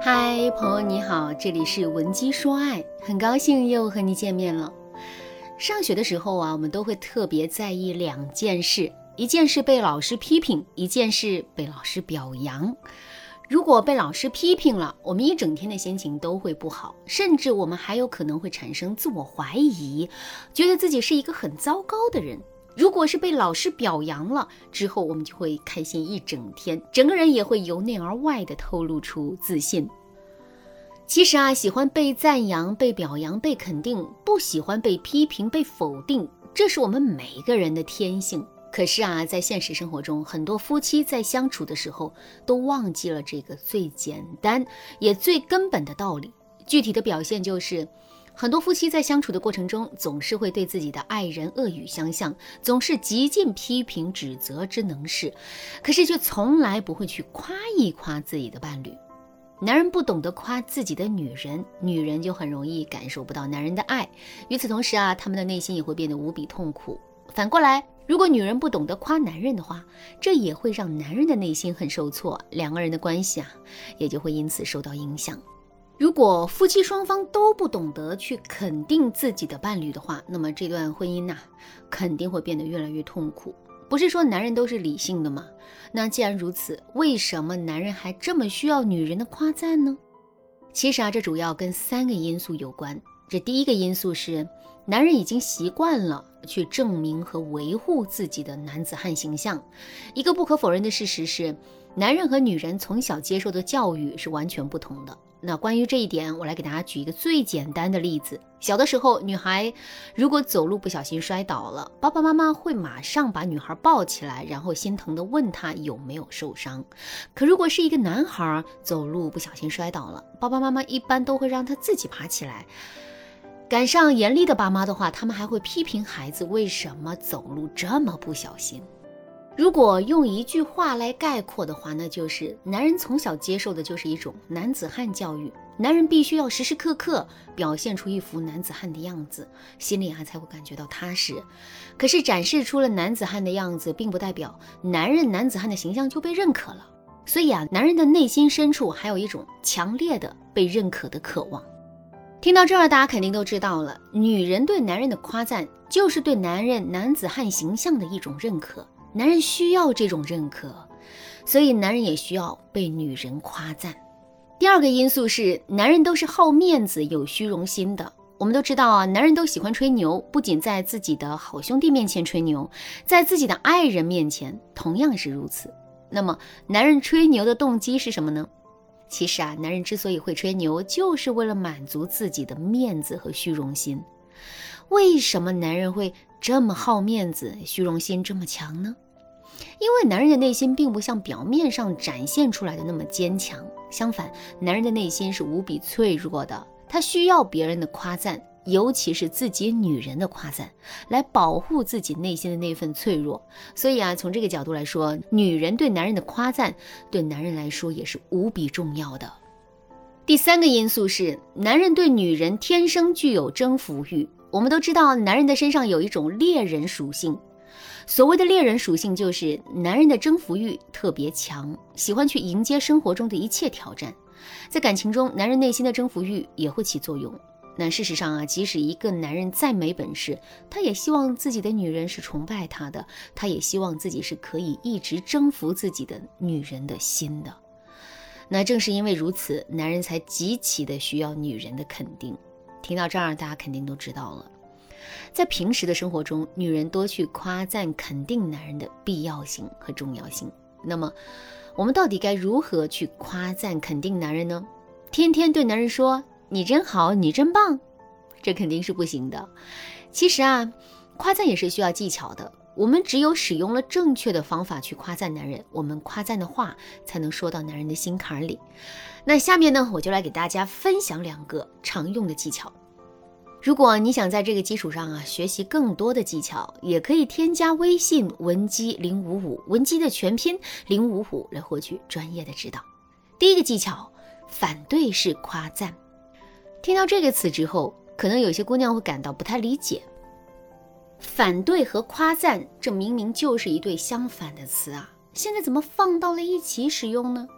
嗨，朋友你好，这里是文姬说爱，很高兴又和你见面了。上学的时候啊，我们都会特别在意两件事，一件事被老师批评，一件事被老师表扬。如果被老师批评了，我们一整天的心情都会不好，甚至我们还有可能会产生自我怀疑，觉得自己是一个很糟糕的人。如果是被老师表扬了之后，我们就会开心一整天，整个人也会由内而外的透露出自信。其实啊，喜欢被赞扬、被表扬、被肯定，不喜欢被批评、被否定，这是我们每一个人的天性。可是啊，在现实生活中，很多夫妻在相处的时候都忘记了这个最简单也最根本的道理。具体的表现就是，很多夫妻在相处的过程中，总是会对自己的爱人恶语相向，总是极尽批评指责之能事，可是却从来不会去夸一夸自己的伴侣。男人不懂得夸自己的女人，女人就很容易感受不到男人的爱。与此同时啊，他们的内心也会变得无比痛苦。反过来。如果女人不懂得夸男人的话，这也会让男人的内心很受挫，两个人的关系啊，也就会因此受到影响。如果夫妻双方都不懂得去肯定自己的伴侣的话，那么这段婚姻呐，肯定会变得越来越痛苦。不是说男人都是理性的吗？那既然如此，为什么男人还这么需要女人的夸赞呢？其实啊，这主要跟三个因素有关。这第一个因素是，男人已经习惯了去证明和维护自己的男子汉形象。一个不可否认的事实是，男人和女人从小接受的教育是完全不同的。那关于这一点，我来给大家举一个最简单的例子：小的时候，女孩如果走路不小心摔倒了，爸爸妈妈会马上把女孩抱起来，然后心疼地问她有没有受伤。可如果是一个男孩走路不小心摔倒了，爸爸妈妈一般都会让他自己爬起来。赶上严厉的爸妈的话，他们还会批评孩子为什么走路这么不小心。如果用一句话来概括的话，那就是男人从小接受的就是一种男子汉教育，男人必须要时时刻刻表现出一副男子汉的样子，心里啊才会感觉到踏实。可是展示出了男子汉的样子，并不代表男人男子汉的形象就被认可了。所以啊，男人的内心深处还有一种强烈的被认可的渴望。听到这儿，大家肯定都知道了，女人对男人的夸赞，就是对男人男子汉形象的一种认可。男人需要这种认可，所以男人也需要被女人夸赞。第二个因素是，男人都是好面子、有虚荣心的。我们都知道啊，男人都喜欢吹牛，不仅在自己的好兄弟面前吹牛，在自己的爱人面前同样是如此。那么，男人吹牛的动机是什么呢？其实啊，男人之所以会吹牛，就是为了满足自己的面子和虚荣心。为什么男人会这么好面子、虚荣心这么强呢？因为男人的内心并不像表面上展现出来的那么坚强，相反，男人的内心是无比脆弱的，他需要别人的夸赞。尤其是自己女人的夸赞，来保护自己内心的那份脆弱。所以啊，从这个角度来说，女人对男人的夸赞，对男人来说也是无比重要的。第三个因素是，男人对女人天生具有征服欲。我们都知道，男人的身上有一种猎人属性。所谓的猎人属性，就是男人的征服欲特别强，喜欢去迎接生活中的一切挑战。在感情中，男人内心的征服欲也会起作用。那事实上啊，即使一个男人再没本事，他也希望自己的女人是崇拜他的，他也希望自己是可以一直征服自己的女人的心的。那正是因为如此，男人才极其的需要女人的肯定。听到这儿，大家肯定都知道了，在平时的生活中，女人多去夸赞、肯定男人的必要性和重要性。那么，我们到底该如何去夸赞、肯定男人呢？天天对男人说。你真好，你真棒，这肯定是不行的。其实啊，夸赞也是需要技巧的。我们只有使用了正确的方法去夸赞男人，我们夸赞的话才能说到男人的心坎里。那下面呢，我就来给大家分享两个常用的技巧。如果你想在这个基础上啊学习更多的技巧，也可以添加微信文姬零五五，文姬的全拼零五五来获取专业的指导。第一个技巧，反对式夸赞。听到这个词之后，可能有些姑娘会感到不太理解。反对和夸赞，这明明就是一对相反的词啊，现在怎么放到了一起使用呢？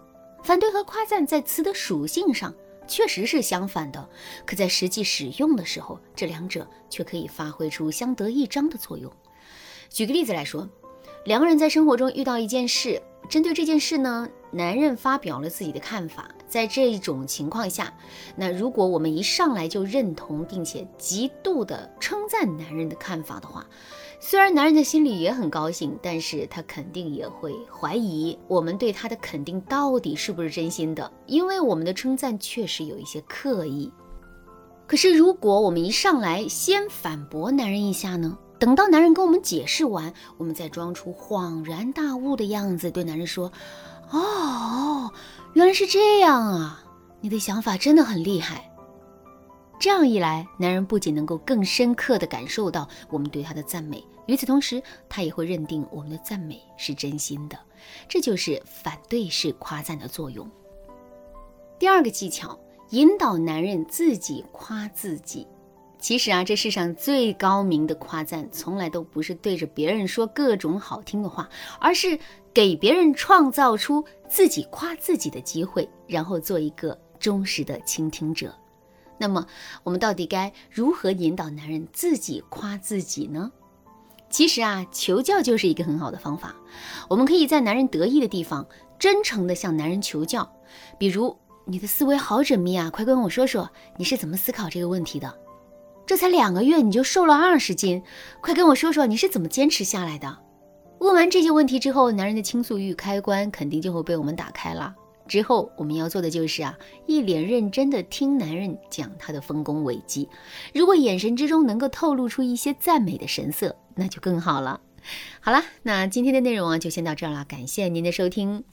反对和夸赞在词的属性上确实是相反的，可在实际使用的时候，这两者却可以发挥出相得益彰的作用。举个例子来说，两个人在生活中遇到一件事，针对这件事呢，男人发表了自己的看法。在这种情况下，那如果我们一上来就认同并且极度的称赞男人的看法的话，虽然男人的心里也很高兴，但是他肯定也会怀疑我们对他的肯定到底是不是真心的，因为我们的称赞确实有一些刻意。可是如果我们一上来先反驳男人一下呢？等到男人跟我们解释完，我们再装出恍然大悟的样子，对男人说：“哦，原来是这样啊，你的想法真的很厉害。”这样一来，男人不仅能够更深刻地感受到我们对他的赞美，与此同时，他也会认定我们的赞美是真心的。这就是反对式夸赞的作用。第二个技巧，引导男人自己夸自己。其实啊，这世上最高明的夸赞，从来都不是对着别人说各种好听的话，而是给别人创造出自己夸自己的机会，然后做一个忠实的倾听者。那么，我们到底该如何引导男人自己夸自己呢？其实啊，求教就是一个很好的方法。我们可以在男人得意的地方，真诚地向男人求教。比如，你的思维好缜密啊，快跟我说说你是怎么思考这个问题的？这才两个月你就瘦了二十斤，快跟我说说你是怎么坚持下来的？问完这些问题之后，男人的倾诉欲开关肯定就会被我们打开了。之后我们要做的就是啊，一脸认真的听男人讲他的丰功伟绩。如果眼神之中能够透露出一些赞美的神色，那就更好了。好了，那今天的内容啊就先到这儿了，感谢您的收听。